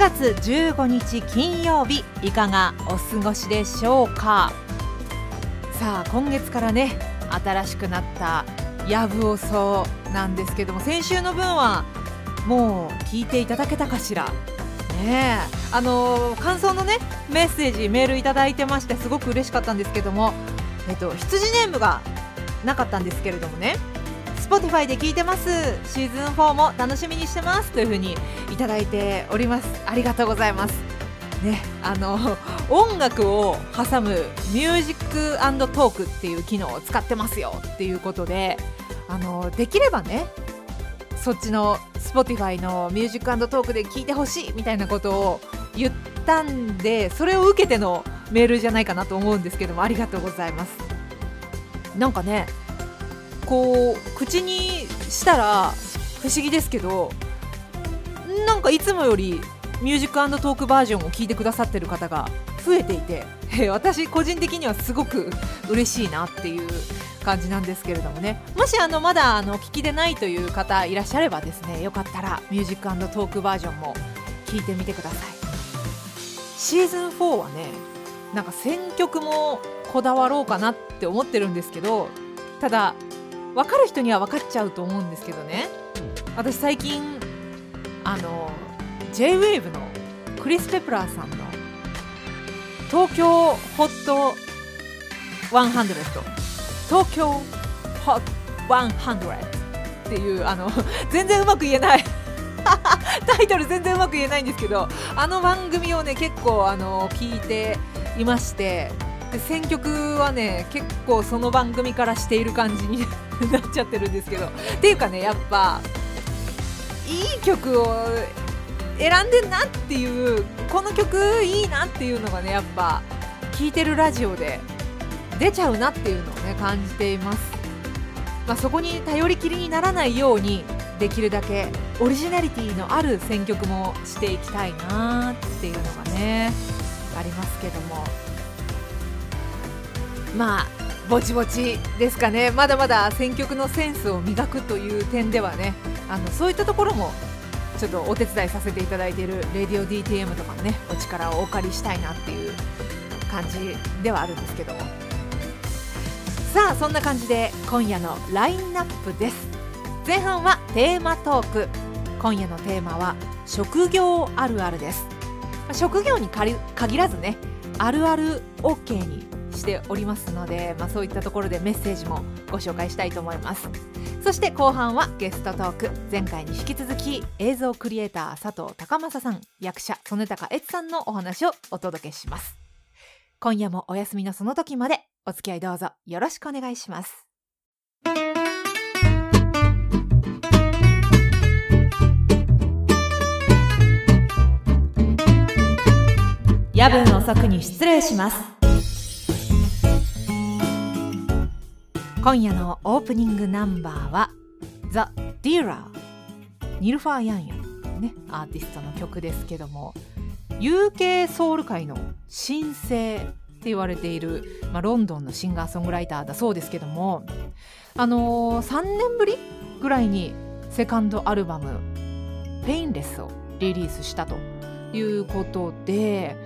月15日金曜日いかがお過ごしでしょうか？さあ今月からね新しくなったやぶおそうなんですけども先週の分はもう聞いていただけたかしら？ねあの感想のねメッセージメールいただいてましてすごく嬉しかったんですけどもえっと羊ネームがなかったんですけれどもね Spotify で聞いてます。シーズン4も楽しみにしてますというふうにいただいております。ありがとうございます。ねあの音楽を挟むミュージックトークっていう機能を使ってますよっていうことであのできればねそっちの Spotify のミュージックトークで聞いてほしいみたいなことを言ったんでそれを受けてのメールじゃないかなと思うんですけどもありがとうございます。なんかねこう口にしたら不思議ですけどなんかいつもよりミュージックトークバージョンを聞いてくださってる方が増えていて 私個人的にはすごく嬉しいなっていう感じなんですけれどもね。もしあのまだあの聞きでないという方いらっしゃればですねよかったらミュージックトークバージョンも聞いてみてください。シーズン4はねなんか選曲もこだわろうかなって思ってるんですけどただ分かる人には分かっちゃうと思うんですけどね。私最近あの JWAVE のクリス・ペプラーさんの東京ホット100東京ホット100っていうあの 全然うまく言えない。タイトル全然うまく言えないんですけどあの番組をね結構あの聞いていましてで選曲はね結構その番組からしている感じに なっちゃってるんですけど。っていうかねやっぱいい曲を選んでんなっていうこの曲いいなっていうのがねやっぱ聴いてるラジオで出ちゃうなっていうのをね感じています、まあ、そこに頼りきりにならないようにできるだけオリジナリティのある選曲もしていきたいなっていうのがねありますけども。まあぼちぼちですかね。まだまだ選曲のセンスを磨くという点ではねあのそういったところもちょっとお手伝いさせていただいている「レディオ DTM」とかのねお力をお借りしたいなっていう感じではあるんですけど。もさあそんな感じで今夜のラインナップです。前半はテーマトーク。今夜のテーマは職業あるあるです。職業に限らずねあるある OK にしておりますので、まあ、そういったところでメッセージもご紹介したいと思います。そして後半はゲストトーク前回に引き続き映像クリエイター佐藤高正さん役者曽根高悦さんのお話をお届けします。今夜もお休みのその時までお付き合いどうぞよろしくお願いします。夜分遅くに失礼します。今夜のオープニングナンバーは The Dealer ニルファー・ヤンヤン。ねアーティストの曲ですけども UK ソウル界の新星って言われている、まあ、ロンドンのシンガーソングライターだそうですけどもあのー、3年ぶりぐらいにセカンドアルバム「ペインレス」をリリースしたということで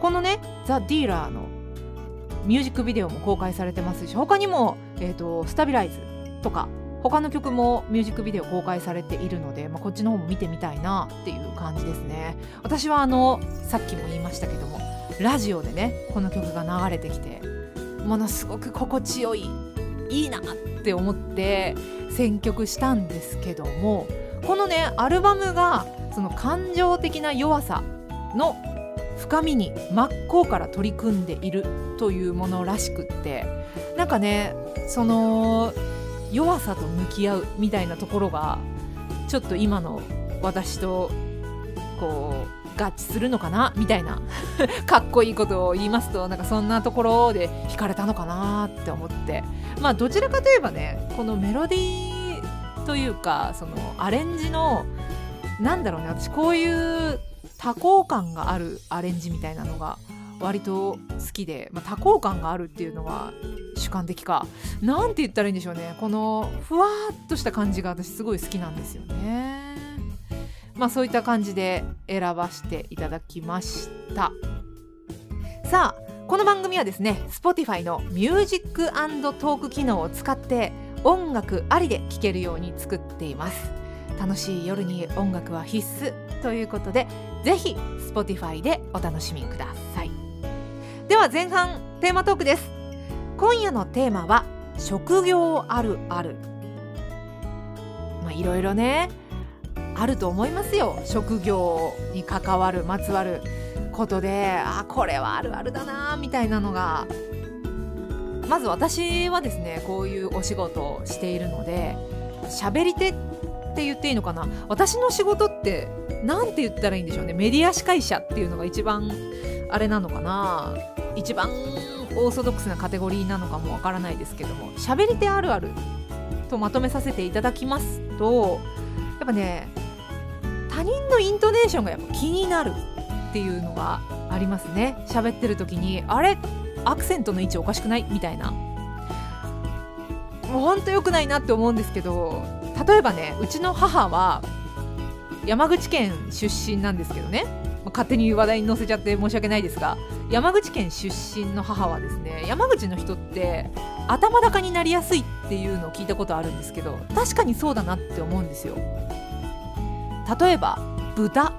このね「ザ・ディーラーのミュージックビデオも公開されてますし他にも、えーと、スタビライズとか他の曲もミュージックビデオ公開されているので、まあ、こっちの方も見てみたいなっていう感じですね。私はあのさっきも言いましたけどもラジオでねこの曲が流れてきてものすごく心地よいいいなって思って選曲したんですけどもこのねアルバムがその感情的な弱さの深みに真っ向から取り組んでいるというものらしくってなんかねその弱さと向き合うみたいなところがちょっと今の私とこう合致するのかなみたいな かっこいいことを言いますとなんかそんなところで惹かれたのかなって思って。まあどちらかといえばねこのメロディーというかそのアレンジのなんだろうね私こういう多幸感があるアレンジみたいなのが割と好きで、まあ、多幸感があるっていうのは主観的か。何て言ったらいいんでしょうね。このふわっとした感じが私すごい好きなんですよね。まあそういった感じで選ばせていただきました。さあこの番組はですね Spotify のミュージックトーク機能を使って音楽ありで聴けるように作っています。楽しい夜に音楽は必須ということでぜひ Spotify でお楽しみください。では前半テーマトークです。今夜のテーマは職業あるある。まあいろいろねあると思いますよ。職業に関わるまつわることであこれはあるあるだなみたいなのが。まず私はですねこういうお仕事をしているので喋り手っって言っていいのかな？私の仕事って何て言ったらいいんでしょうね。メディア司会者っていうのが一番あれなのかな？一番オーソドックスなカテゴリーなのかもわからないですけども。喋り手あるあるとまとめさせていただきますとやっぱね他人のイントネーションがやっぱ気になるっていうのがありますね。喋ってる時にあれ？アクセントの位置おかしくない？みたいな。もうほんと良くないなって思うんですけど例えばねうちの母は山口県出身なんですけどね。勝手に話題に載せちゃって申し訳ないですが山口県出身の母はですね山口の人って頭高になりやすいっていうのを聞いたことあるんですけど確かにそうだなって思うんですよ。例えば豚。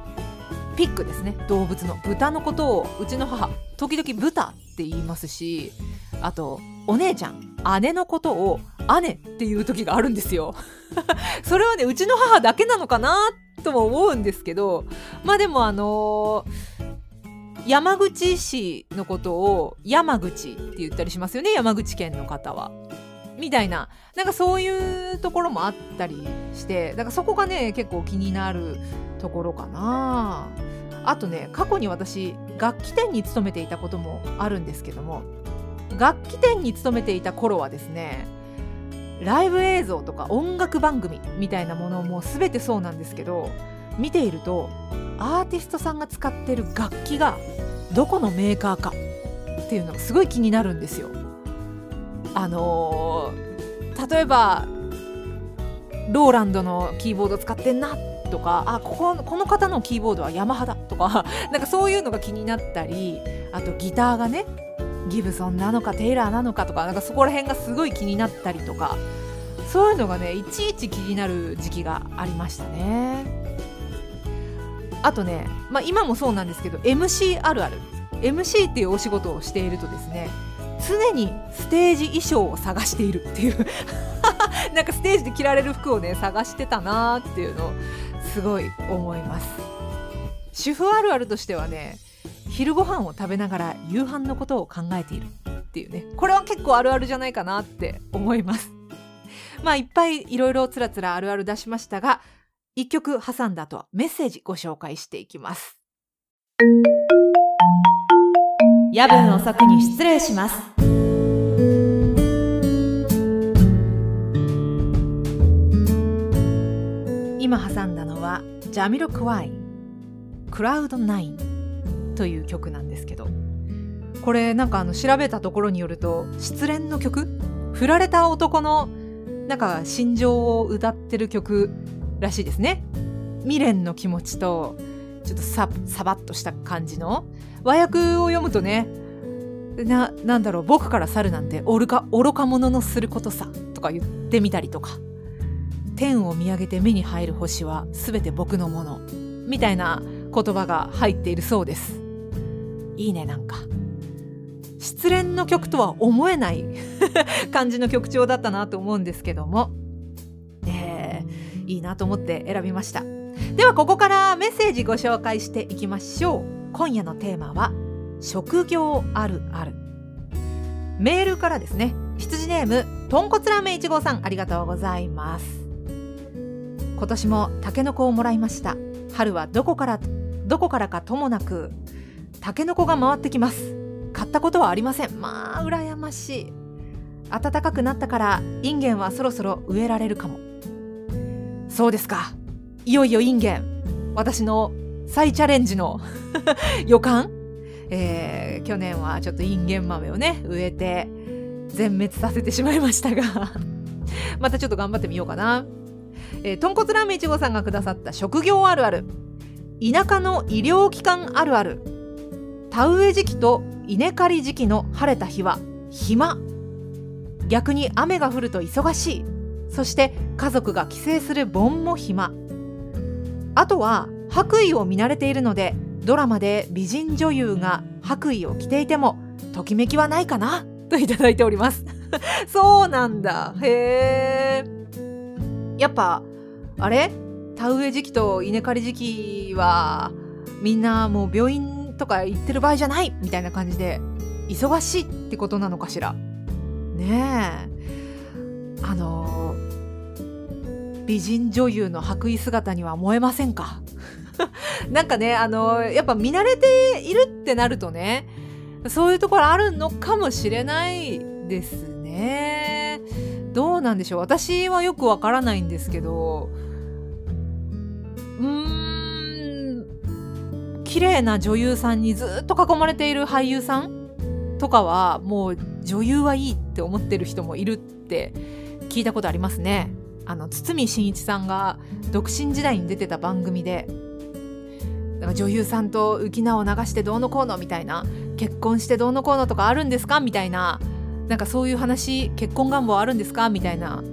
ピッグですね。動物の。豚のことをうちの母時々豚って言いますしあとお姉ちゃん姉のことを姉っていう時があるんですよ。それはねうちの母だけなのかなとも思うんですけどまあでもあのー、山口市のことを山口って言ったりしますよね。山口県の方は。みたいな。なんかそういうところもあったりしてだからそこがね結構気になるところかなあとね過去に私楽器店に勤めていたこともあるんですけども楽器店に勤めていた頃はですねライブ映像とか音楽番組みたいなものも全てそうなんですけど見ているとアーティストさんが使ってる楽器がどこのメーカーかっていうのがすごい気になるんですよ。あのー、例えばローランドのキーボード使ってんなとかあこここの方のキーボードはヤマハだとか なんかそういうのが気になったりあとギターがねギブソンなのかテイラーなのかとかなんかそこら辺がすごい気になったりとかそういうのがねいちいち気になる時期がありましたね。あとね、まあ、今もそうなんですけど MC あるある。MC っていうお仕事をしているとですね常にステージ衣装を探しているっていう。なんかステージで着られる服をね探してたなーっていうのすごい思います。主婦あるあるとしてはね昼ご飯を食べながら夕飯のことを考えているっていうね。これは結構あるあるじゃないかなって思います。まあいっぱいいろいろつらつらあるある出しましたが一曲挟んだ後はメッセージご紹介していきます。夜分遅くに失礼します。今挟んだのはジャミロクワイクラウドナインという曲なんですけどこれなんかあの調べたところによると失恋の曲？振られた男のなんか心情を歌ってる曲らしいですね。未練の気持ちとちょっとササバッとした感じの。和訳を読むとねななんだろう僕から去るなんて愚か愚か者のすることさとか言ってみたりとか。天を見上げて目に入る星は全て僕のものみたいな言葉が入っているそうです。いいねなんか。失恋の曲とは思えない 感じの曲調だったなと思うんですけども、えー、いいなと思って選びました。ではここからメッセージご紹介していきましょう。今夜のテーマは職業あるある。メールからですね。羊ネームとんこつラーメン1号さんありがとうございます。今年もタケノコをもらいました。春はどこからどこからかともなくタケノコが回ってきます。買ったことはありません。まあ羨ましい。暖かくなったからインゲンはそろそろ植えられるかも。そうですか。いよいよインゲン。私の再チャレンジの 予感、えー、去年はちょっとインゲン豆をね植えて全滅させてしまいましたが。またちょっと頑張ってみようかな。えー、豚骨ラーメンいちごさんがくださった職業あるある。田舎の医療機関あるある。田植え時期と稲刈り時期の晴れた日は暇。逆に雨が降ると忙しい。そして家族が帰省する盆も暇。あとは白衣を見慣れているのでドラマで美人女優が白衣を着ていてもときめきはないかな？といただいております。そうなんだ。へえやっぱあれ？田植え時期と稲刈り時期はみんなもう病院とか行ってる場合じゃないみたいな感じで忙しいってことなのかしら？ねえ。あの美人女優の白衣姿には燃えませんか？なんかねあのやっぱ見慣れているってなるとねそういうところあるのかもしれないですね。どうなんでしょう。私はよくわからないんですけど。うーん。綺麗な女優さんにずっと囲まれている俳優さんとかはもう女優はいいって思ってる人もいるって聞いたことありますね。あの堤真一さんが独身時代に出てた番組で。女優さんと浮き名を流してどうのこうのみたいな。結婚してどうのこうのとかあるんですかみたいななんかそういう話結婚願望あるんですか？みたいな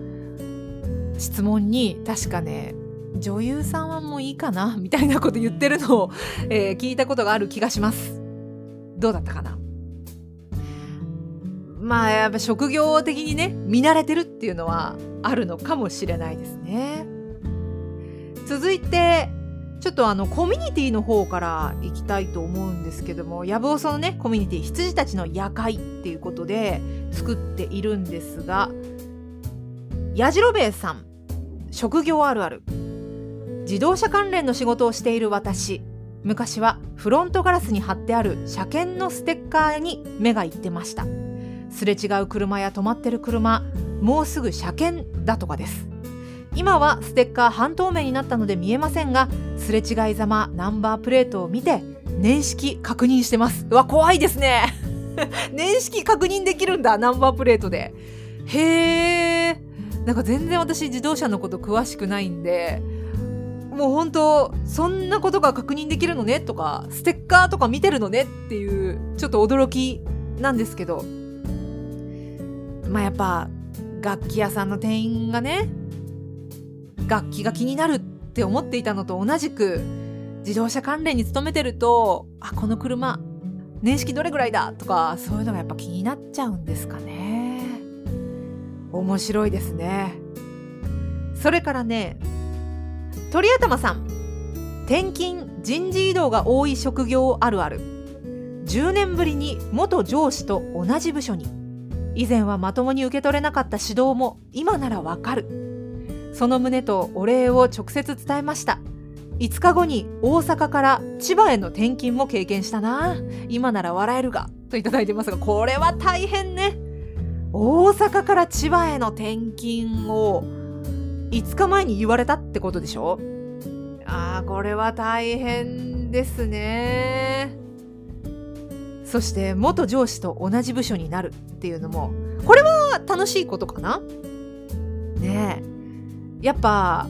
質問に確かね女優さんはもういいかな？みたいなこと言ってるのを、えー、聞いたことがある気がします。どうだったかな？まあやっぱ職業的にね見慣れてるっていうのはあるのかもしれないですね。続いてちょっとあのコミュニティの方からいきたいと思うんですけどもやぶおそのねコミュニティ羊たちの夜会っていうことで作っているんですがやじろべえさん職業あるある。自動車関連の仕事をしている私。昔はフロントガラスに貼ってある車検のステッカーに目がいってました。すれ違う車や止まってる車もうすぐ車検だとかです。今はステッカー半透明になったので見えませんがすれ違いざまナンバープレートを見て年式確認してます。うわ怖いですね。年式確認できるんだナンバープレートで。へえんか全然私自動車のこと詳しくないんでもう本当そんなことが確認できるのね？とかステッカーとか見てるのね？っていうちょっと驚きなんですけど。まあやっぱ楽器屋さんの店員がね楽器が気になるって思っていたのと同じく自動車関連に勤めてるとあこの車年式どれぐらいだとかそういうのがやっぱ気になっちゃうんですかね。面白いですね。それからね鳥頭さん。転勤人事異動が多い職業あるある。10年ぶりに元上司と同じ部署に。以前はまともに受け取れなかった指導も今ならわかる。その旨とお礼を直接伝えました。5日後に大阪から千葉への転勤も経験したな。今なら笑えるがといただいてますがこれは大変ね。大阪から千葉への転勤を5日前に言われたってことでしょ？あーこれは大変ですね。そして元上司と同じ部署になるっていうのもこれは楽しいことかな？ねえ。やっぱ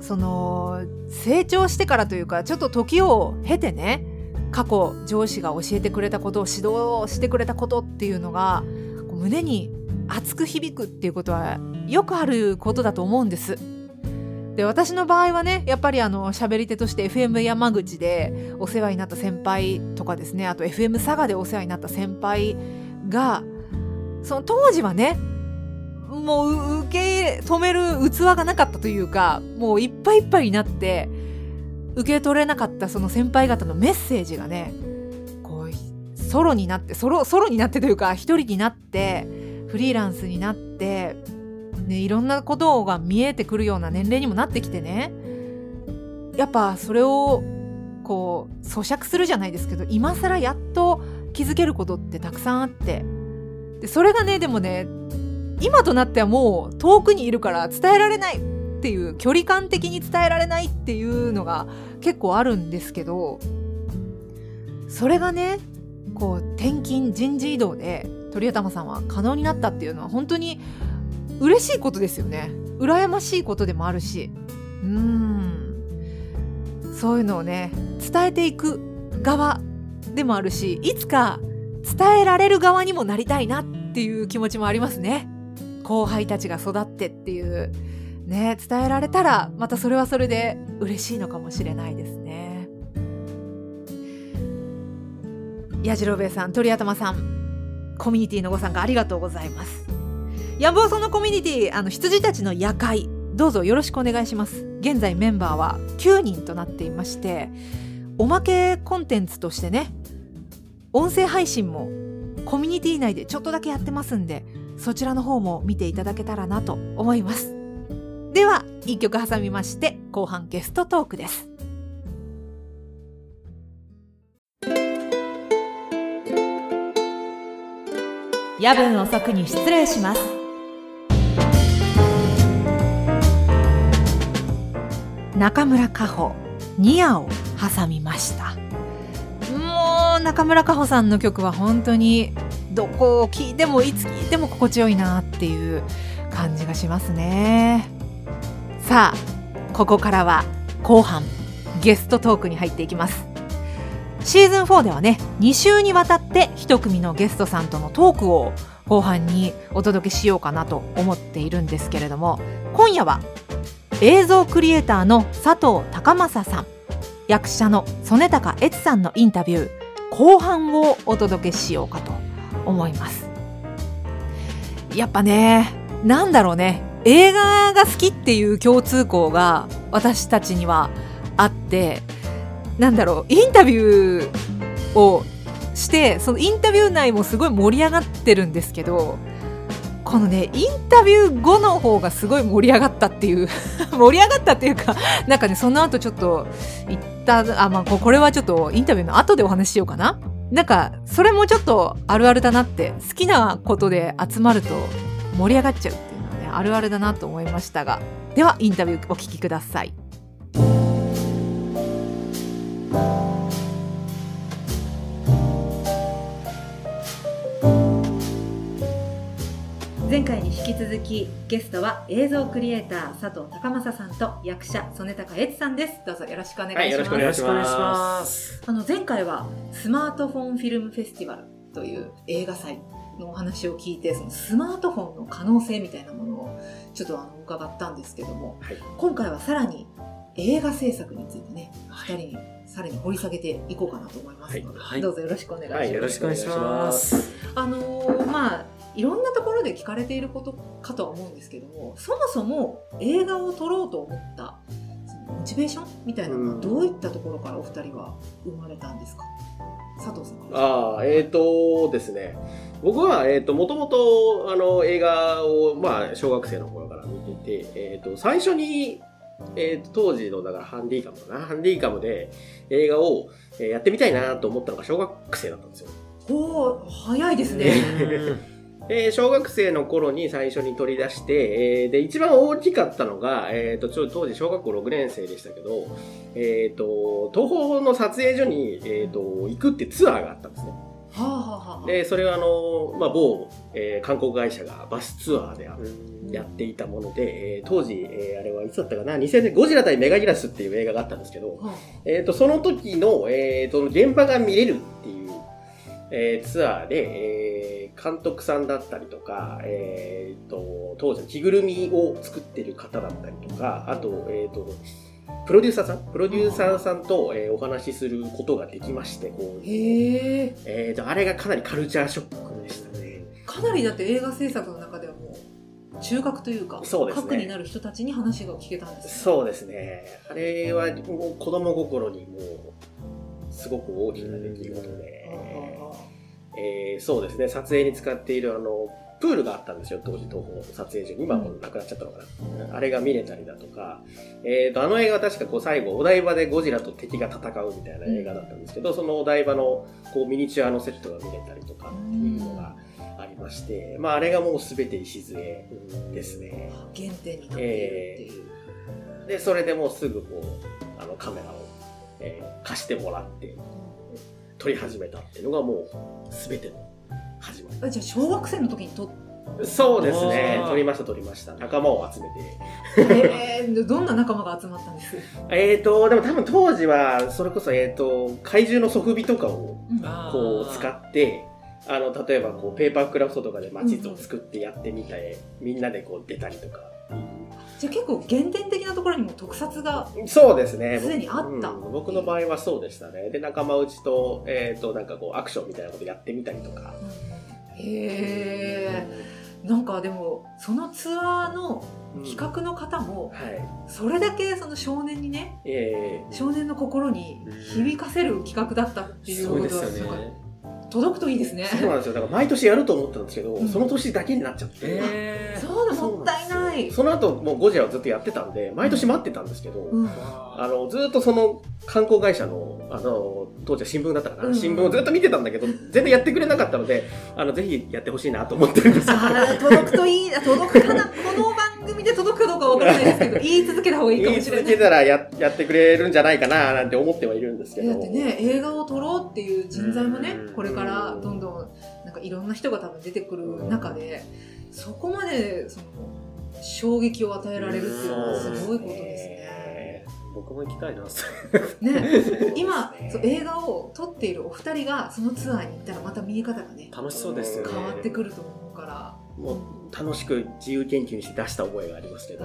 その成長してからというかちょっと時を経てね過去上司が教えてくれたことを指導してくれたことっていうのが胸に熱く響くっていうことはよくあることだと思うんです。で私の場合はねやっぱりあの喋り手として FM 山口でお世話になった先輩とかですねあと FM 佐賀でお世話になった先輩がその当時はねもう受け止める器がなかったというかもういっぱいいっぱいになって受け取れなかったその先輩方のメッセージがねこうソロになってソロソロになってというか一人になってフリーランスになってね、いろんなことが見えてくるような年齢にもなってきてねやっぱそれをこう咀嚼するじゃないですけど今更やっと気づけることってたくさんあってでそれがねでもね今となってはもう遠くにいるから伝えられないっていう距離感的に伝えられないっていうのが結構あるんですけどそれがねこう転勤人事異動で鳥頭さんは可能になったっていうのは本当に嬉しいことですよね。羨ましいことでもあるし。うん。そういうのをね伝えていく側でもあるしいつか伝えられる側にもなりたいなっていう気持ちもありますね。後輩たちが育ってっていうね伝えられたらまたそれはそれで嬉しいのかもしれないですね。矢次郎兵衛さん鳥頭さんコミュニティのご参加ありがとうございます。やんぼうそのコミュニティあの羊たちの夜会どうぞよろしくお願いします。現在メンバーは9人となっていましておまけコンテンツとしてね音声配信もコミュニティ内でちょっとだけやってますんでそちらの方も見ていただけたらなと思います。では1曲挟みまして後半ゲストトークです。夜分遅くに失礼します。中村佳穂ニアを挟みました。もう中村佳穂さんの曲は本当にどこを聴いてもいつ聴いても心地よいなっていう感じがしますね。さあここからは後半ゲストトークに入っていきます。シーズン4ではね2週にわたって1組のゲストさんとのトークを後半にお届けしようかなと思っているんですけれども今夜は映像クリエイターの佐藤孝正さん役者の曽根高悦さんのインタビュー後半をお届けしようかと思います。やっぱねなんだろうね。映画が好きっていう共通項が私たちにはあってなんだろう。インタビューをしてそのインタビュー内もすごい盛り上がってるんですけどこのねインタビュー後の方がすごい盛り上がったっていう 盛り上がったっていうかなんかねその後ちょっと言ったあまあこれはちょっとインタビューの後でお話ししようかな。なんかそれもちょっとあるあるだなって好きなことで集まると盛り上がっちゃうっていうのはねあるあるだなと思いましたがではインタビューお聞きください。前回に引き続きゲストは映像クリエイター佐藤孝正さんと役者曽根高悦さんです。どうぞよろしくお願いします、はい、よろしくお願いします。あの前回はスマートフォンフィルムフェスティバルという映画祭のお話を聞いてそのスマートフォンの可能性みたいなものをちょっとあの伺ったんですけども、はい、今回はさらに映画制作についてね、二、人にさらに掘り下げていこうかなと思いますので、はい、どうぞよろしくお願いします。はい、よろしくお願いします。あのー、まあいろんなところで聞かれていることかとは思うんですけども、そもそも映画を撮ろうと思ったモチベーションみたいなのはどういったところからお二人は生まれたんですか？佐藤さんああ、えっ、ー、とですね。僕は、えっ、ー、と、もともと、あの、映画を、まあ、小学生の頃から見てて、えっ、ー、と、最初に、えっ、と、当時の、だから、ハンディカムかな。ハンディカムで映画を、えー、やってみたいなと思ったのが小学生だったんですよ。お早いですね。えー、小学生の頃に最初に取り出して、えー、で、一番大きかったのが、えっ、ー、と、ちょ、当時小学校6年生でしたけど、えっ、ー、と、東宝の撮影所に、えっ、と、行くってツアーがあったんですね。はあはあ、で、それはあの、まあ、某、えー、観光会社がバスツアーでやっていたもので、えー、当時、えー、あれはいつだったかな、2000年、ゴジラ対メガギラスっていう映画があったんですけど、はあ、えっ、と、その時の、えっ、と、現場が見れるっていう、えー、ツアーで、えー監督さんだったりとか、えっ、ー、と、当時の着ぐるみを作ってる方だったりとか、あと、えっ、ー、と、プロデューサーさんプロデューサーさんと、えー、お話しすることができまして、こう。へえーと、あれがかなりカルチャーショックでしたね。かなりだって映画制作の中ではもう、中核というか、そうですね、核になる人たちに話が聞けたんです、ね、そうですね。あれはもう子供心にもう、すごく大きな出来事で、えー、そうですね、撮影に使っているあの、プールがあったんですよ、当時東宝撮影所に。今もなくなっちゃったのかな。あれが見れたりだとか、えっ、ー、と、あの映画は確かこう最後、お台場でゴジラと敵が戦うみたいな映画だったんですけど、そのお台場のこうミニチュアのセットが見れたりとかっていうのがありまして、まああれがもうすべて礎ですね。原点になっているっていう、えー。で、それでもうすぐこう、あのカメラを、えー、貸してもらって、撮り始めたっていうのがもう全ての始まりじゃあ小学生の時に撮っそうですね撮りました、撮りました。仲間を集めて。えー、どんな仲間が集まったんです？えーと、でも多分当時は、それこそ、えーと、怪獣のソフビとかを、こう、使って、あの、例えば、こう、ペーパークラフトとかで街図を作ってやってみて、みんなでこう、出たりとか。じゃあ結構原点的なところにも特撮がそうですね。すでにあったうん僕の場合はそうでしたね。で、仲間内と、えーと、なんかこう、アクションみたいなことやってみたりとか。へえんかでもそのツアーのうん企画の方もはい。それだけその少年にねえー少年の心に響かせる企画だったっていうそうことですよはなんかね。届くといいですね。そうなんですよ。だから毎年やると思ったんですけど、うん。その年だけになっちゃって。えー。そうだもったいない。その後、もうゴジラをずっとやってたんで、毎年待ってたんですけど、うん。あの、ずっとその観光会社の、あの、当時は新聞だったかな、うん。新聞をずっと見てたんだけど、全然やってくれなかったので、あの、ぜひやってほしいなと思ってるんです。届くといいな届くかなこの番組で届くかどうかわからないですけど 言い続けた方がいいか言いもしれない続けたらややってくれるんじゃないかな、なんて思ってはいるんですけど。だってね映画を撮ろうっていう人材もねうんこれからどんどんなんかいろんな人が多分出てくる中でそこまでその衝撃を与えられるっていうのはすごいことですね。僕も行きたいな。ね 今そう映画を撮っているお二人がそのツアーに行ったらまた見え方がね楽しそうですよね。変わってくると思うからもう楽しく自由研究にして出した覚えがありますけど。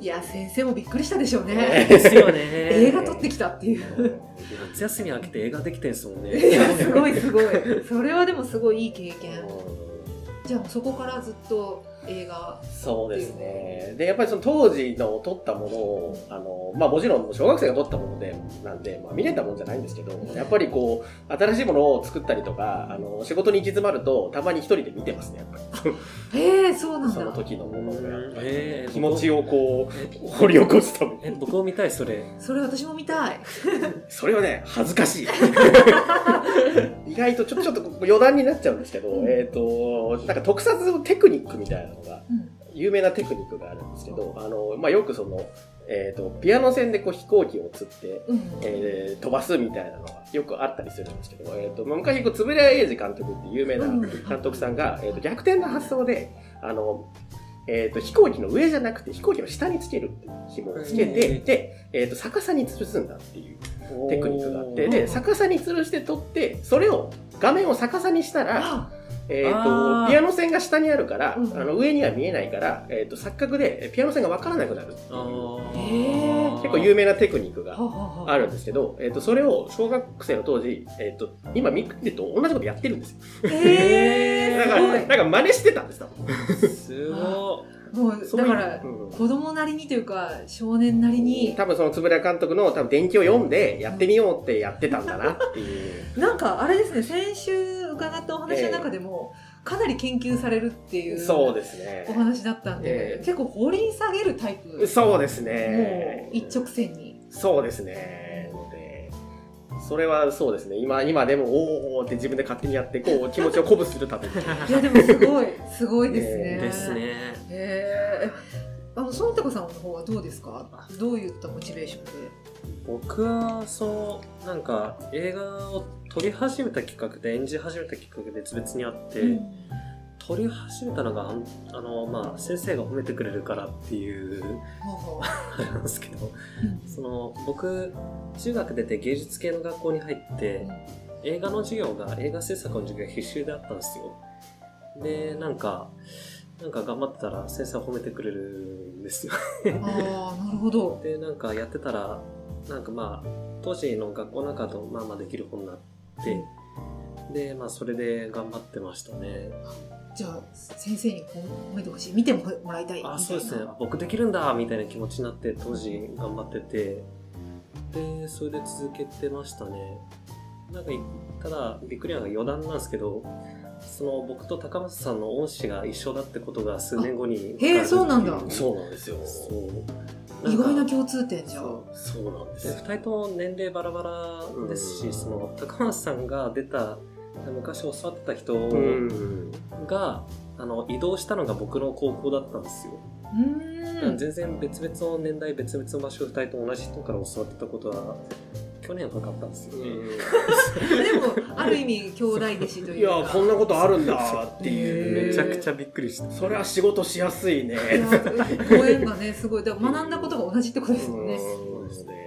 いや先生もびっくりしたでしょうね。ねですよね。映画撮ってきたっていう。夏休み明けて映画できてんすもんね。いやすごいすごい。それはでもすごいいい経験。じゃあそこからずっと映画そうですね。で、やっぱりその当時の撮ったものを、あの、まあもちろん小学生が撮ったもので、なんで、まあ見れたもんじゃないんですけど、やっぱりこう、新しいものを作ったりとか、あの、仕事に行き詰まると、たまに一人で見てますね、やっぱり。へえそうなんだその時のものをやっぱりえー気持ちをこえう、掘り起こすために。え、僕も見たい、それ。それ私も見たいそれはね、恥ずかしい。意外とちょちょっと余談になっちゃうんですけど、うん。えっ、と、なんか特撮のテクニックみたいなのが、うん。有名なテクニックがあるんですけど、あの、まあ、よくその、えっ、と、ピアノ線でこう飛行機を釣って、うん。えー飛ばすみたいなのがよくあったりするんですけど、えっ、と、まあ昔、こう、つぶれ英二監督っていう有名なうん。監督さんが、えっ、と、逆転の発想で、あの、えっ、と、飛行機の上じゃなくて飛行機の下につけるっていう紐をつけて、うんで、えっ、と、逆さに吊るすんだっていうテクニックがあって、で、逆さに吊るして撮って、それを画面を逆さにしたら、あえーと、ピアノ線が下にあるから、うん。あの上には見えないから、えっ、と、錯覚でピアノ線がわからなくなる結構有名なテクニックはがあるんですけど、えっ、と、それを小学生の当時、えっ、と、今見ると同じことやってるんですよ。へえ だから、なんか真似してたんです、多分。すごもうだからうん子供なりにというか少年なりに多分その円谷監督の多分伝記を読んでやってみようってやってたんだなっていう。なんかあれですね先週伺ったお話の中でも、かなり研究されるっていうそうですねお。話だったんで、ええ結構掘り下げるタイプそうですもねう。一直線にそうですね。それはそうですね。今、今でも、おーおーって自分で勝手にやって、こう、気持ちを鼓舞するために。いやでもすごいすごいですねえい。ですね。へえあの孫高さんの方はどうですか？どういったモチベーションで？僕は、そう、なんか、映画を撮り始めたきっかけで、演じ始めたきっかけで別々にあって、撮り始めたのが、あの、まあ、先生が褒めてくれるからっていう、あれなんですけど、うんその、僕、中学出て芸術系の学校に入って、映画の授業が、映画制作の授業が必修であったんですよ。で、なんか、なんか頑張ってたら先生は褒めてくれるんですよ。ああなるほど で、なんかやってたら、なんかまあ、当時の学校の中だとまあまあできる本になって、で、まあそれで頑張ってましたね。じゃあ先生にこう褒めてほしい見てもらいたいみたいなあ、そうですね。僕できるんだみたいな気持ちになって当時頑張ってて、で、それで続けてましたね。なんかい、ただ、びっくりなのが余談なんですけど、その僕と高松さんの恩師が一緒だってことが数年後にへえそうなんだそうなんですよ。そう。意外な気共通点じゃんそうそうなんでです2人とも年齢バラバラですし、うんその高松さんが出た昔教わってた人うん。が、あの移動したのが僕の高校だったんですよ、うーん。全然別々の年代別々の場所2人とも同じ人から教わってたことは去年分かったんですよ。ね。でもある意味兄弟弟子といいうかやこんなことあるんだっていう。めちゃくちゃびっくりした。それは仕事しやすいね。ご縁がねすごい。だから学んだことが同じってことですもん。ねそうですね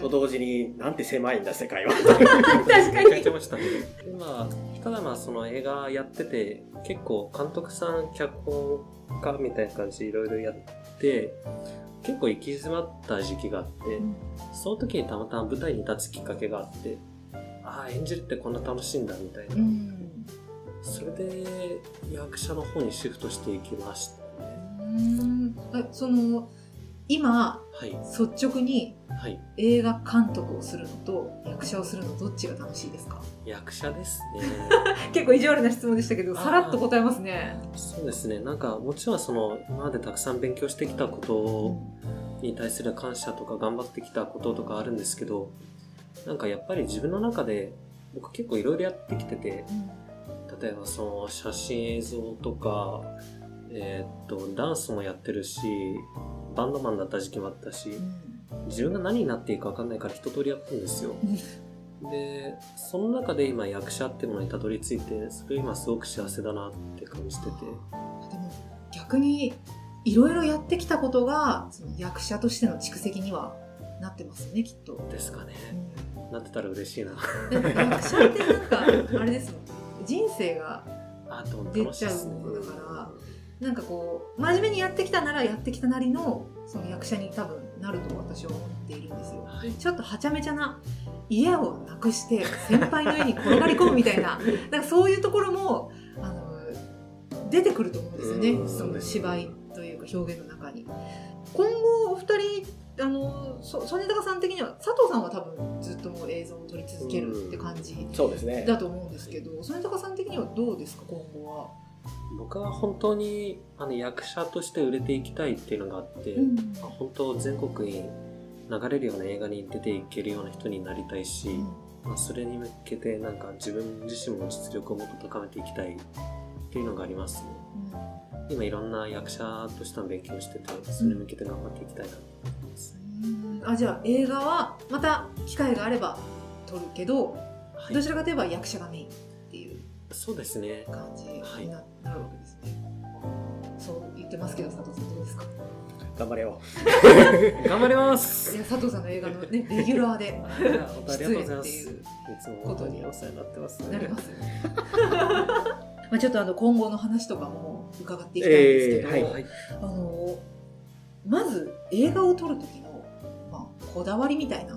と同時になんて狭いんだ世界は 確かに言ってましたね。今、ただまあその映画やってて、結構監督さん、脚本家みたいな感じでいろいろやって、結構行き詰まった時期があって、うんその時にたまたま舞台に立つきっかけがあって、ああ、演じるってこんな楽しいんだみたいな。うんそれで役者の方にシフトしていきましたね。うんえその今はい。率直にはい。映画監督をするのと役者をするのどっちが楽しいですか？役者ですね。結構意地悪な質問でしたけどさらっと答えますねそうですね。なんか、もちろんその、今までたくさん勉強してきたことに対する感謝とか頑張ってきたこととかあるんですけど、なんかやっぱり自分の中で、僕結構いろいろやってきてて、例えばその写真映像とか、えーっと、ダンスもやってるし、バンドマンだった時期もあったし、自分が何になっていいか分かんないから一通りやったんですよ。で、その中で今役者ってものにたどり着いて、それ今すごく幸せだなって感じてて。でも逆にいろいろやってきたことがその役者としての蓄積にはなってますよねきっと、ですかね。なってたら嬉しいな。で役者ってなんかあれですもん人生が出ちゃう。ものだからなんかこう真面目にやってきたならやってきたなりのその役者に多分なると私は思っているんですよ、はい。ちょっとはちゃめちゃな家をなくして先輩の家に転がり込むみたいな。なんかそういうところもあの出てくると思うんですよね。うん。その芝居というか表現の中に。今後お二人あのそ曽根高さん的には佐藤さんは多分ずっともう映像を撮り続けるって感じそうですね。だと思うんですけど曽根高さん的にはどうですか？今後は。僕は本当にあの役者として売れていきたいっていうのがあって、うん。まあ本当全国に流れるような映画に出ていけるような人になりたいし、まあ、それに向けてなんか自分自身も実力をもっと高めていきたいっていうのがありますね。今いろんな役者としての勉強をしてて、それに向けて頑張っていきたいなと思ってます。うん。あじゃあ映画はまた機会があれば撮るけど、はい。どちらかといえば役者がメインそうですね。感じにな,、なるわけですねそう言ってますけど佐藤さんどうですか？頑張れよ 頑張りまいすや佐藤さんの映画のねレギュラーで いや本当ありがとうございます。い出演っていうつも本当にお世話になってます、なります まあちょっとあの今後の話とかも伺っていきたいんですけど、えーはいはい。あのまず映画を撮る時の、まあ、こだわりみたいな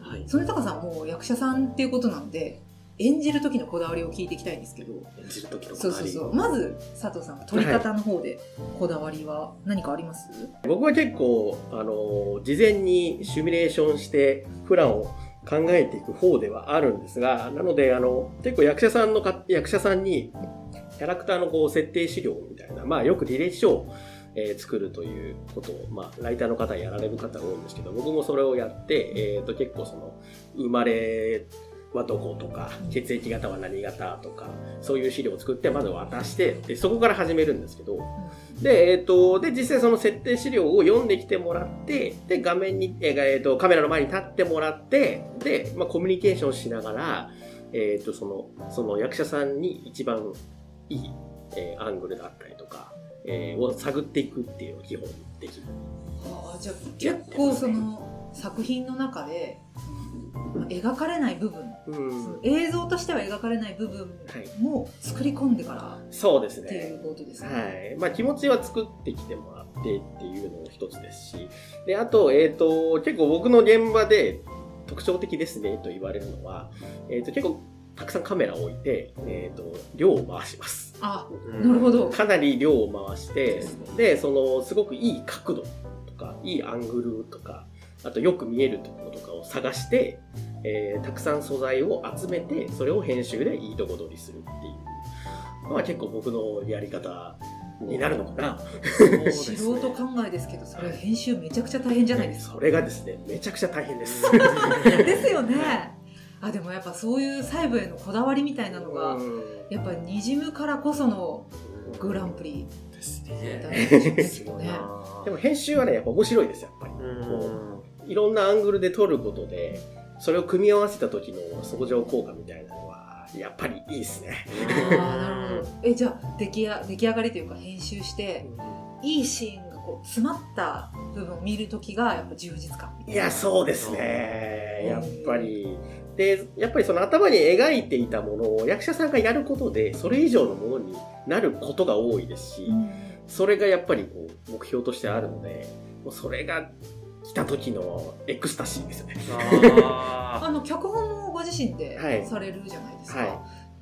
はい。曽根高さんもう役者さんっていうことなんで演じる時のこだわりを聞いていきたいんですけど。演じる時のこだわり。そうそうそう。まず佐藤さん撮り方の方でこだわりは何かあります、僕は結構あの事前にシミュレーションしてプランを考えていく方ではあるんですがなのであの結構役者さんのか役者さんにキャラクターのこう設定資料みたいなまあよく履歴書を、えー作るということを、まあ、ライターの方やられる方が多いんですけど僕もそれをやって、えー、と結構その生まれはどことか血液型は何型とかそういう資料を作ってまず渡してでそこから始めるんですけどで、えっ、と、で、実際その設定資料を読んできてもらって、で、画面に、えーえーと、カメラの前に立ってもらって、で、まあ、コミュニケーションしながら、えっ、と、その、その役者さんに一番いい、えーアングルだったりとか、えーを探っていくっていう基本できる。ああじゃあ結構その作品の中で描かれない部分、うん映像としては描かれない部分はい。も作り込んでからそうですね。っていうことですね。はい。まあ気持ちは作ってきてもらってっていうのも一つですし、で、あと、えっ、と、結構僕の現場で特徴的ですねと言われるのは、えっ、と、結構たくさんカメラを置いて、えっ、と、量を回します。あうんなるほど。かなり量を回してですね、で、その、すごくいい角度とか、いいアングルとか、あとよく見えるところとかを探して、えーたくさん素材を集めて、それを編集でいいとこ取りするっていう、まあ結構僕のやり方になるのかな。ね素人考えですけどそれ編集めちゃくちゃ大変じゃないですかそ。れがですね、めちゃくちゃ大変です。ですよね。あでもやっぱそういう細部へのこだわりみたいなのがうんやっぱりにじむからこそのグランプリです ね。でも編集はね、やっぱ面白いです、やっぱり。いろんなアングルで撮ることで、それを組み合わせた時の相乗効果みたいなのは、やっぱりいいですね。ああなるほどえじゃあ出来や出来上がりというか編集していいシーンがこう詰まった部分を見るときがやっぱ充実感いや、そうですね。やっぱり。で、やっぱりその頭に描いていたものを役者さんがやることで、それ以上のものになることが多いですし、うんそれがやっぱりこう目標としてあるので、もうそれが来た時のエクスタシーですよね。ああの脚本もご自身ではいされるじゃないですか、はい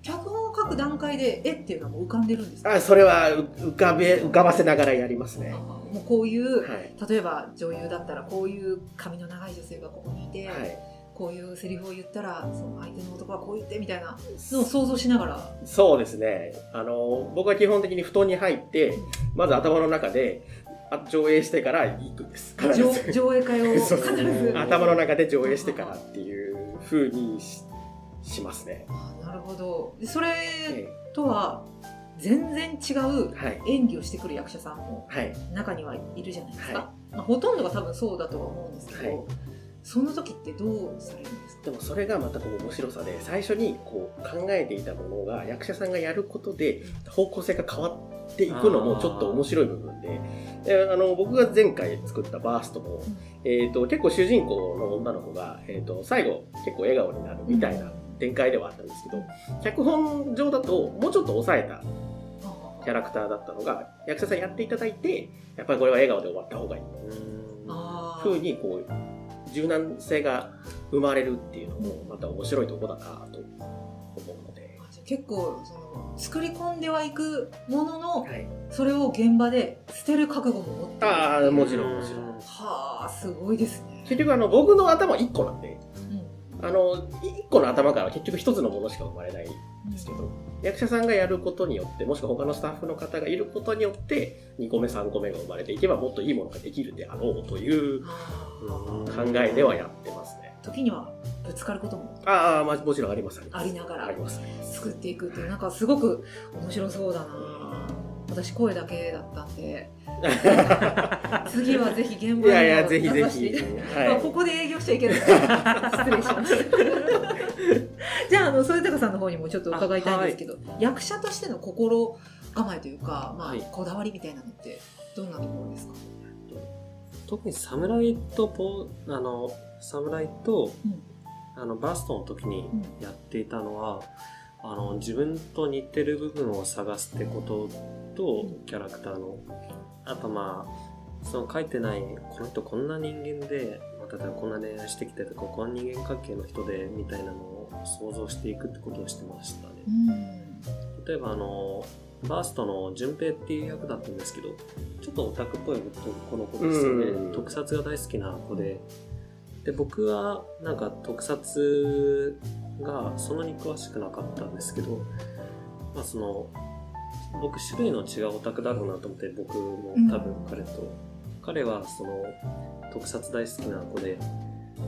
脚本を書く段階で絵っていうのはもう浮かんでるんですか？あそれはう浮かべ、浮かばせながらやりますね。もうこういう、はい。例えば女優だったらこういう髪の長い女性がここにいて、はい。こういうセリフを言ったらその相手の男はこう言ってみたいなのを想像しながらそうですね。あの、僕は基本的に布団に入って、まず頭の中で、あ上映してから行くんです。必上ず上映会を 必ず頭の中で上映してからっていう風にししますね。あなるほどでそれえとは全然違う。演技をしてくる役者さんもはい。中にはいるじゃないですか、はまあ、ほとんどが多分そうだとは思うんですけど、はいその時ってどうされでもそれがまたこう面白さで、最初にこう考えていたものが役者さんがやることで方向性が変わっていくのもちょっと面白い部分で、であの僕が前回作ったバーストも、えー、と結構主人公の女の子が、えー、と最後結構笑顔になるみたいな展開ではあったんですけど、脚本上だともうちょっと抑えたキャラクターだったのが役者さんやっていただいてやっぱりこれは笑顔で終わった方がいい。あー。風にこう柔軟性が生まれるっていうのもまた面白いところだなと思うので、結構その作り込んではいくもののはい、それを現場で捨てる覚悟も持ってる。ああもちろんもちろん。はあすごいですね、結局あの僕の頭1個なんで。うん。あの1個の頭から結局1つのものしか生まれないんですけど。役者さんがやることによってもしくは他のスタッフの方がいることによって2個目3個目が生まれていけばもっといいものができるであろうというはあ考えではやってますね。時にはぶつかることもああ、まあ、もちろんありますありながらあります。作っていくっていうなんかすごく面白そうだな。私声だけだったんで。次はぜひ現場にいやいやもぜひぜひ。はい。まあ、ここで営業しちゃいけない。失礼しましたじゃああの添高さんの方にもちょっと伺いたいんですけど、役者としての心構えというか、まあはい。こだわりみたいなのってどんなところですか、特に侍とポあの侍と、うん。あのバーストの時にうん。やっていたのは、あの自分と似てる部分を探すってことと、うん。キャラクターの。あとまあその書いてないこの人こんな人間で、まあ、例えばこんな恋愛してきてとかこんな人間関係の人でみたいなのを想像していくってことをしてましたね。うん。例えばあのバーストの順平っていう役だったんですけどちょっとオタクっぽい男の子ですよね、うん。特撮が大好きな子で。で僕はなんか特撮がそんなに詳しくなかったんですけど、まあ、その僕種類の違うオタクだろうなと思って僕も多分彼と、彼はその特撮大好きな子で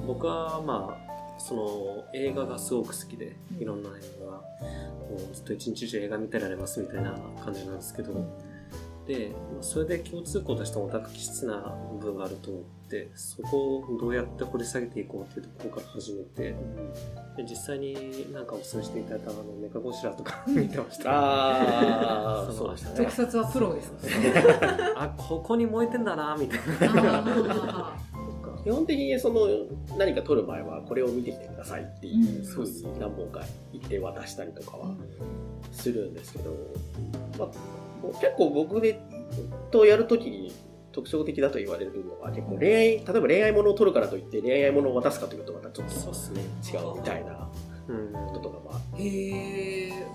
僕はまあその映画がすごく好きでいろんな映画がもうずっと一日中映画見てられますみたいな感じなんですけど。でまあそれで共通項としてオタク気質な部分があると思ってそこをどうやって掘り下げていこうっていうところから始めてで実際になんかお勧めしていただいたあのメカゴシラとか 見てました。ああ そそううでしたね。特撮はプロです あここに燃えてんだなみたいな。あ基本的にその何か撮る前はこれを見てきてくださいっていうふうに何本か言って渡したりとかはするんですけど、まあ、結構僕でとやるときに特徴的だと言われるのは結構恋愛例えば恋愛ものを撮るからといって恋愛ものを渡すかというとまたちょっとそうっすね。違うみたいなうんこととかもあって。ーへえ。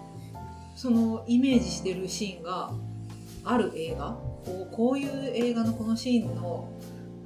そのイメージしてるシーンがある映画？こうこういう映画のこのシーンの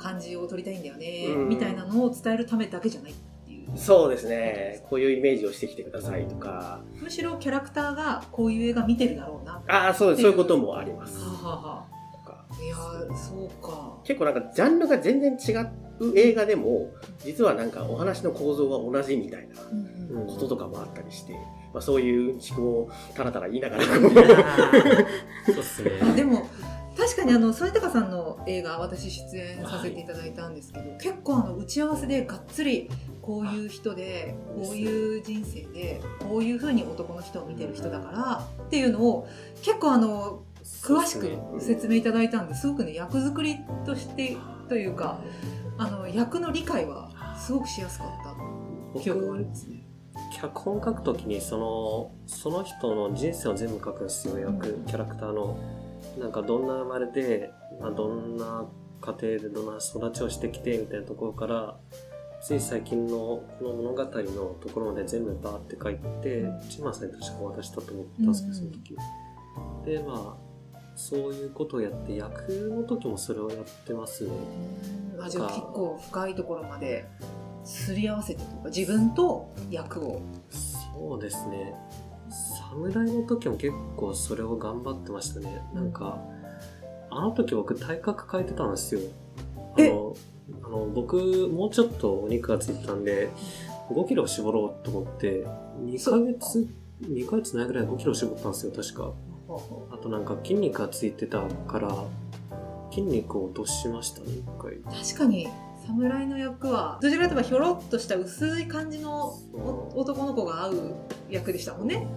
感じを撮りたいんだよね、うん。みたいなのを伝えるためだけじゃないっていう。そうですね。こういうイメージをしてきてくださいとか。むしろキャラクターがこういう映画見てるだろうな。はああそうそういうこともあります。あ、はあはとか。あ、いやーそうか。結構なんかジャンルが全然違う映画でも実はなんかお話の構造が同じみたいなこととかもあったりして、まあ、そういう思考をたらたら言いながら そうっすね。あでも確かにあの添高さんの映画私出演させていただいたんですけど、結構あの打ち合わせでがっつりこういう人でこういう人生でこういうふうに男の人を見てる人だからっていうのを結構あの詳しく説明いただいたんですごくね役作りとしてというかあの役の理解はすごくしやすかった。記憶がありますね。脚本書くときにそのその人の人生を全部書くんですよ。役、うん。キャラクターの。なんかどんな生まれで、まあ、どんな家庭でどんな育ちをしてきてみたいなところからつい最近のこの物語のところまで全部バーって書いてチマさんに確か渡したと思ったんですけど、その時でまあそういうことをやって役の時もそれをやってますね。うん。あじゃあ結構深いところまですり合わせてとか自分と役を。そうですね。侍の時も結構それを頑張ってましたね。なんかあの時僕体格変えてたんですよ。あえのあの僕もうちょっとお肉がついてたんで5キロ絞ろうと思って2ヶ月2ヶ月ないぐらい5キロ絞ったんですよ確か。あとなんか筋肉がついてたから筋肉を落としましたね一回。確かに侍の役はどちらかといえばひょろっとした薄い感じのお男の子が合う役でしたもんね。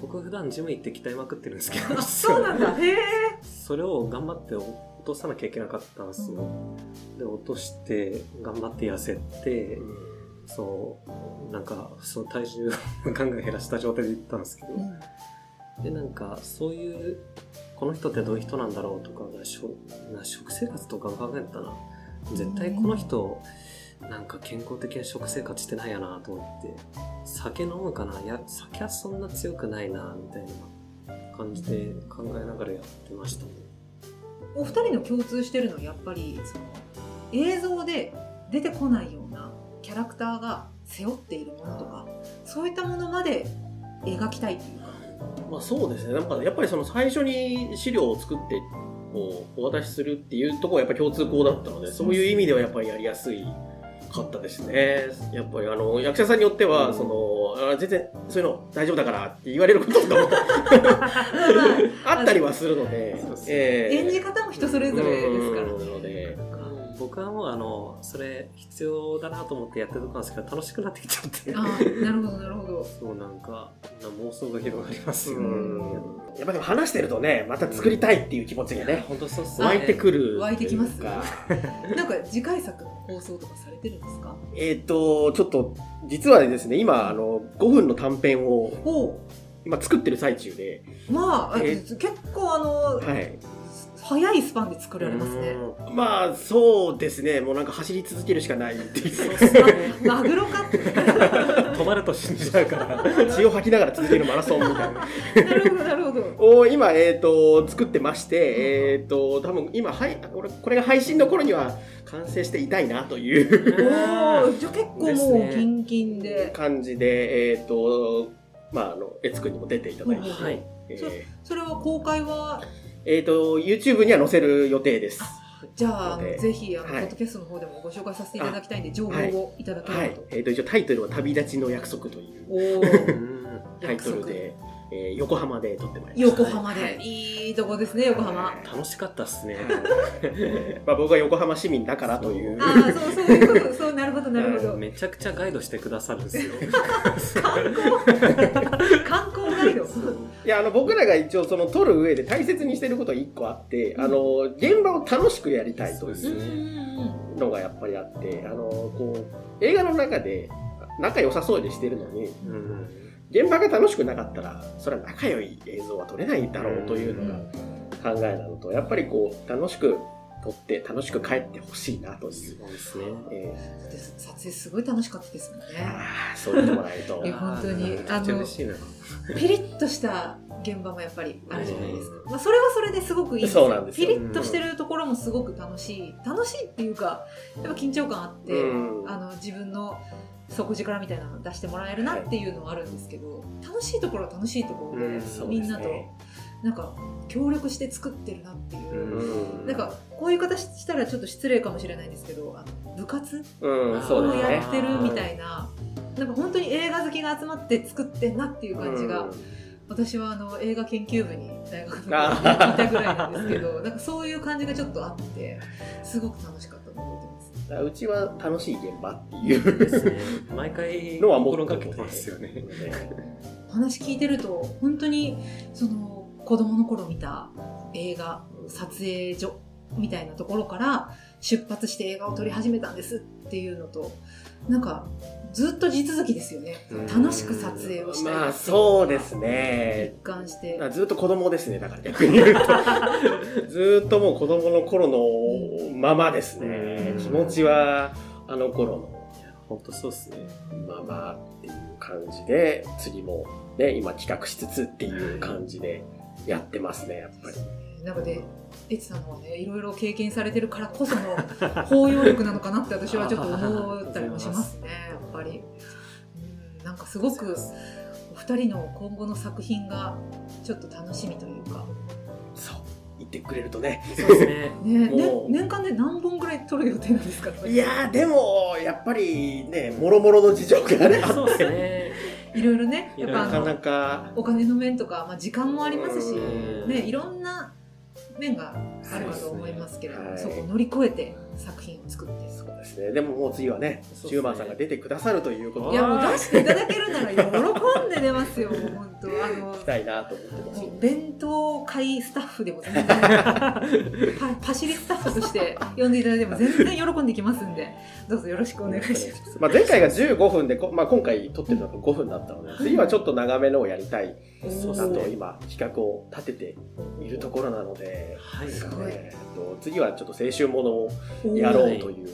僕普段ジム行って鍛えまくってるんですけどあそうなんだ。へえ。それを頑張って落とさなきゃいけなかったんですよ。で、落として、頑張って痩せて、そう、なんか、その体重をガンガン減らした状態で行ったんですけど、で、なんか、そういう、この人ってどういう人なんだろうとか、しょな食生活とか考えたら、絶対この人、なんか健康的な食生活してないやなと思って、酒飲むかないや、酒はそんな強くないな、みたいな感じで考えながらやってましたね。お二人の共通してるのはやっぱりその映像で出てこないようなキャラクターが背負っているものとかそういったものまで描きたいというか。まあそうですね。なんかやっぱりその最初に資料を作ってこうお渡しするっていうところはやっぱ共通項だったので、そういう意味ではやっぱりやりやすいかったですね。やっぱりあの役者さんによっては、うん。そのあ全然そういうの大丈夫だからって言われることとかも あったりはするのでええ。演じ方も人それぞれですから僕はもうあのそれ必要だなと思ってやってるとこなんですけど楽しくなってきちゃって。ああなるほどなるほど。そうなんか妄想が広がります。よ、うん。やっぱでも話してるとね、また作りたいっていう気持ちがね、本当そうっすあ湧いてくる湧いてきますかなんか次回作の放送とかされてるんですか？えっと、ちょっと、実はですね、今、あの、5分の短編をお今作ってる最中で、まあ、え結構あの、はい。早いスパンで作られますね。まあ、そうですね、もうなんか走り続けるしかないっていう。マグロか？止まると死んじゃうから 血を吐きながら続けるマラソンみたいな。なるほどなるほど。を今、えっ、と、作ってまして、えっ、と、多分今、はい、これ、これが配信の頃には完成していたいなというおお、じゃあ結構もうキンキンで。感じで、えっ、と、まあ、あの、エツくんにも出ていただいて、うんはいえーそれは公開は、えっ、と、YouTube には載せる予定です。じゃあ、ぜひ、あの、はいポッドキャストの方でもご紹介させていただきたいんで、情報をいただけはいればと。。えっ、と、一応タイトルは旅立ちの約束という タイトルで、えー横浜で撮ってまいりました。横浜で、はい。い、いとこですね、横浜。楽しかったっすね。まあ僕は横浜市民だからという。ああ、そう、そういうこと、そう、なるほど、なるほど。めちゃくちゃガイドしてくださるんですよ。観光？観光ガイド？いや、あの、僕らが一応その撮る上で大切にしてることが一個あって、あの、現場を楽しくやりたいというんうんうのがやっぱりあって、あの、こう、映画の中で仲良さそうにしてるのに、うん現場が楽しくなかったら、それは仲良い映像は撮れないだろうといううん。のが考えなのと、やっぱりこう、楽しく撮って楽しく帰ってほしいなという。そうですねえだって撮影すごい楽しかったですもんね。ーああ、そう言ってもらえるとい。や本当にめちゃくちゃ嬉しいなピリッとした現場もやっぱりあるじゃないですか。まあ、それはそれですごくいいですそうなんですよピリッとしてるところもすごく楽しい。楽しいっていうか、やっぱ緊張感あって、うんあの、自分の底力みたいなの出してもらえるなっていうのはあるんですけど、楽しいところは楽しいところで、みんなとなんか、協力して作ってるなっていう。うん。なんか、こういう形したらちょっと失礼かもしれないんですけど、あの部活？うん、そうを。やってるみたいな、なんか本当に映画好きが集まって作ってんなっていう感じが私はあの映画研究部に大学の頃あいたぐらいなんですけど なんかそういう感じがちょっとあってすごく楽しかっただからうちは楽しい現場っていうですね。毎回のは心とがけてますよね。お話聞いてると本当にその子供の頃見た映画撮影所みたいなところから出発して映画を撮り始めたんですっていうのとなんかずっと地続きですよねうん楽しく撮影をしたいまあそうですね一貫してあずっと子供ですねだから逆に言うとずっともう子供の頃のままですね持ちはあの頃の。本当そうですね。ままっていう感じで次もね今企画しつつっていう感じでやってますねやっぱり。なのでエツさんはねいろいろ経験されてるからこその 包容力なのかなって私はちょっと思ったりもしますねやっぱり、うん、なんかすごくお二人の今後の作品がちょっと楽しみというか、ってくれるとね。そうですね。ね年間で何本ぐらい撮る予定なんですか？いやーでもやっぱりねもろもろの事情がねあそうです ね。いろいろねやっぱなかなか。お金の面とか、まあ、時間もありますし、うん。ね、いろんな面があるかと思いますけれども、そこを乗り越えて作品を作って。そうですね。でももう次はねそうですね。シューマンさんが出てくださるということで。いやもう出していただけるなら喜んで出ますよ、もう本当。あの行きたいなと思ってます弁当会スタッフでも全然 パパシリスタッフとして呼んでいただいても全然喜んできますんで、どうぞよろしくお願いします。まあ、前回が15分で、こまあ、今回撮ってるのが5分だったので、次はちょっと長めのをやりたいそうなと今企画を立てているところなので、はい。すごいえーと次はちょっと青春ものをやろうという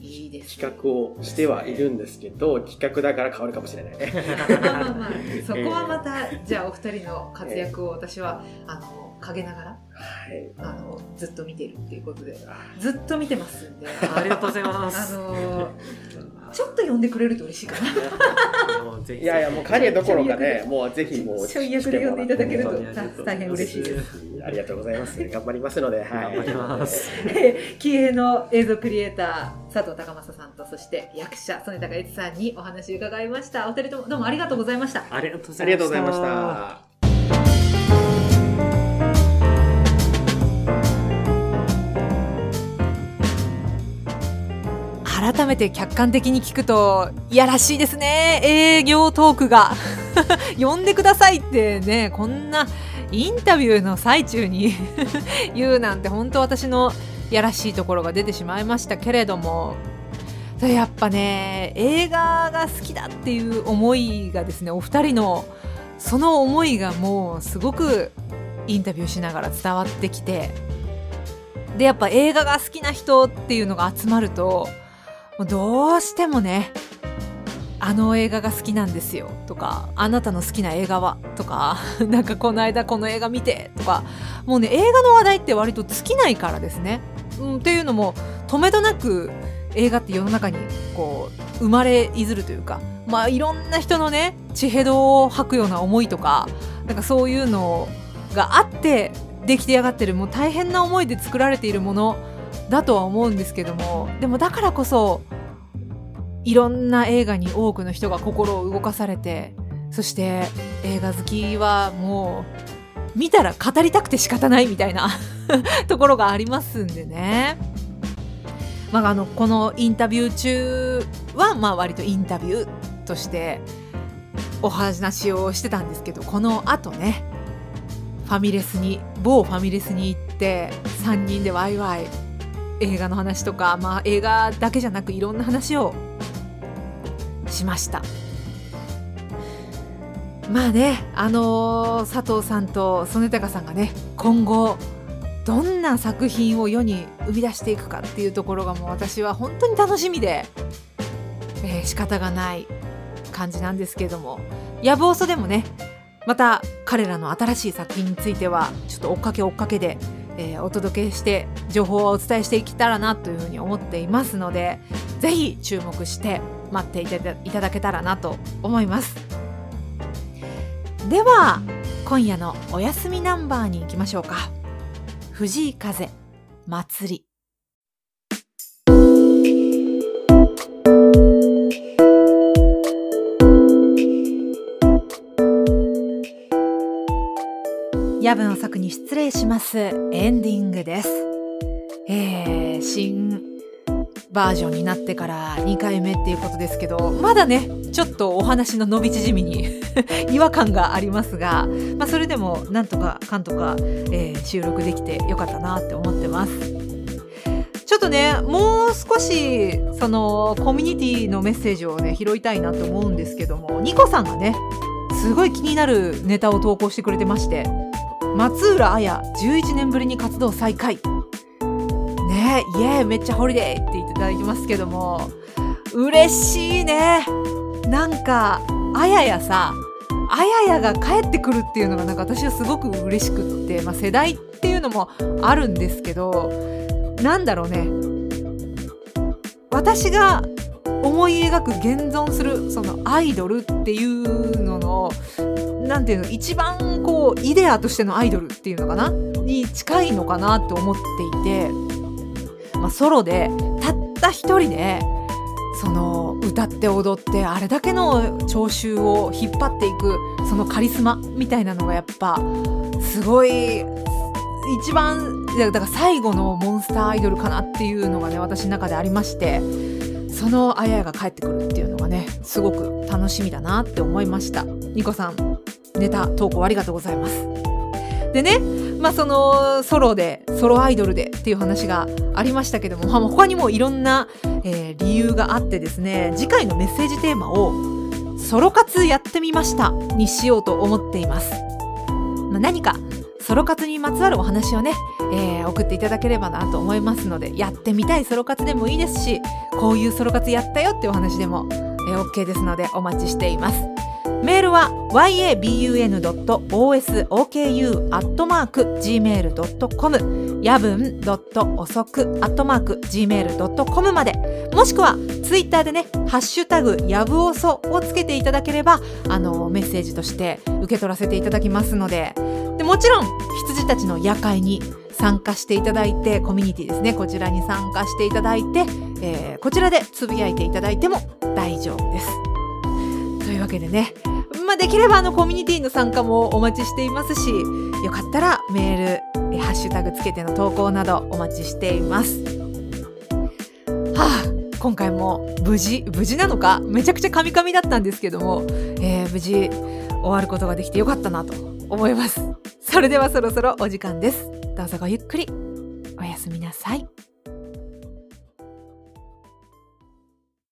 いいです。企画をしてはいるんですけど、企画だから変わるかもしれないね。まあまあまあ、そこはまた、じゃあお二人の活躍を私は、あの、陰ながら、はい。あの、ずっと見てるっていうことで、あずっと見てますんで、ありがとうございまあす。の、ちょっと呼んでくれると嬉しいかな。もうぜひいやいや、もう影どころかね、もうぜひもう。ちょい役で呼んでいただけると大変嬉しいです。ありがとうございます。頑張りますので、はい。頑張ります。気鋭の映像クリエイター佐藤隆正さんとそして役者曽根高悦さんにお話を伺いましたお二人ともどうもありがとうございましたあ。りがとうございました。改めて客観的に聞くといやらしいですね。営業トークが。呼んでくださいってねこんなインタビューの最中に 言うなんて本当私のやらしいところが出てしまいましたけれども。やっぱね映画が好きだっていう思いがですねお二人のその思いがもうすごくインタビューしながら伝わってきて。でやっぱ映画が好きな人っていうのが集まるともうどうしてもねあの映画が好きなんですよとかあなたの好きな映画はとか なんかこの間この映画見てとかもうね映画の話題って割と尽きないからですね、うん、っていうのも止めどなく映画って世の中にこう生まれいずるというかまあいろんな人のね血へどを吐くような思いとかなんかそういうのがあって出来上がってるもう大変な思いで作られているものだとは思うんですけどもでもだからこそいろんな映画に多くの人が心を動かされてそして映画好きはもう見たら語りたくて仕方ないみたいな ところがありますんでね。まあ、あのこのインタビュー中はまあ割とインタビューとしてお話をしてたんですけどこの後ねファミレスに某ファミレスに行って3人でワイワイ映画の話とか、まあ、映画だけじゃなくいろんな話をしました。まあねあのー佐藤さんと曽根高さんがね今後どんな作品を世に生み出していくかっていうところがもう私は本当に楽しみで、えー仕方がない感じなんですけれども。やぶおそでもねまた彼らの新しい作品についてはちょっと追っかけ追っかけで、えーお届けして情報をお伝えしていけたらなというふうに思っていますのでぜひ注目して待っていただけたらなと思います。では今夜のお休みナンバーに行きましょうか。藤井風祭り。夜分遅くに失礼します。エンディングです。えー、新バージョンになってから2回目っていうことですけどまだねちょっとお話の伸び縮みに 違和感がありますが、まあ、それでもなんとかかんとか、えー、収録できてよかったなって思ってます。ちょっとねもう少しそのコミュニティのメッセージをね拾いたいなと思うんですけどもニコさんがねすごい気になるネタを投稿してくれてまして松浦綾11年ぶりに活動再開。ねイエーめっちゃホリデーって言っていただきますけども。嬉しいね。なんかあややさあややが帰ってくるっていうのがなんか私はすごく嬉しくって、まあ、世代っていうのもあるんですけどなんだろうね。私が思い描く現存するそのアイドルっていうののなんていうの一番こうイデアとしてのアイドルっていうのかな？に近いのかなと思っていて、まあ、ソロでたった一人でその歌って踊ってあれだけの聴衆を引っ張っていくそのカリスマみたいなのがやっぱすごい一番だから最後のモンスターアイドルかなっていうのがね私の中でありましてそのあややが帰ってくるっていうのがねすごく楽しみだなって思いました。ニコさん。ネタ投稿ありがとうございます。でねまあそのソロでソロアイドルでっていう話がありましたけども、まあ、他にもいろんな、えー、理由があってですね次回のメッセージテーマをソロ活やってみましたにしようと思っています、まあ、何かソロ活にまつわるお話をね、えー、送っていただければなと思いますのでやってみたいソロ活でもいいですしこういうソロ活やったよっていうお話でも、えー、OK ですのでお待ちしています。メールは yabun.osoku.gmail.com やぶん .osoku.gmail.com までもしくはツイッターでね「ハッシュタグやぶおそ」をつけていただければあのメッセージとして受け取らせていただきますのででもちろん羊たちの夜会に参加していただいてコミュニティですねこちらに参加していただいて、えー、こちらでつぶやいていただいても大丈夫です。というわけでね、まあ、できればあのコミュニティの参加もお待ちしていますしよかったらメールハッシュタグつけての投稿などお待ちしています。はあ今回も無事無事なのか？めちゃくちゃカミカミだったんですけども、えー、無事終わることができてよかったなと思います。それではそろそろお時間です。どうぞごゆっくりおやすみなさい。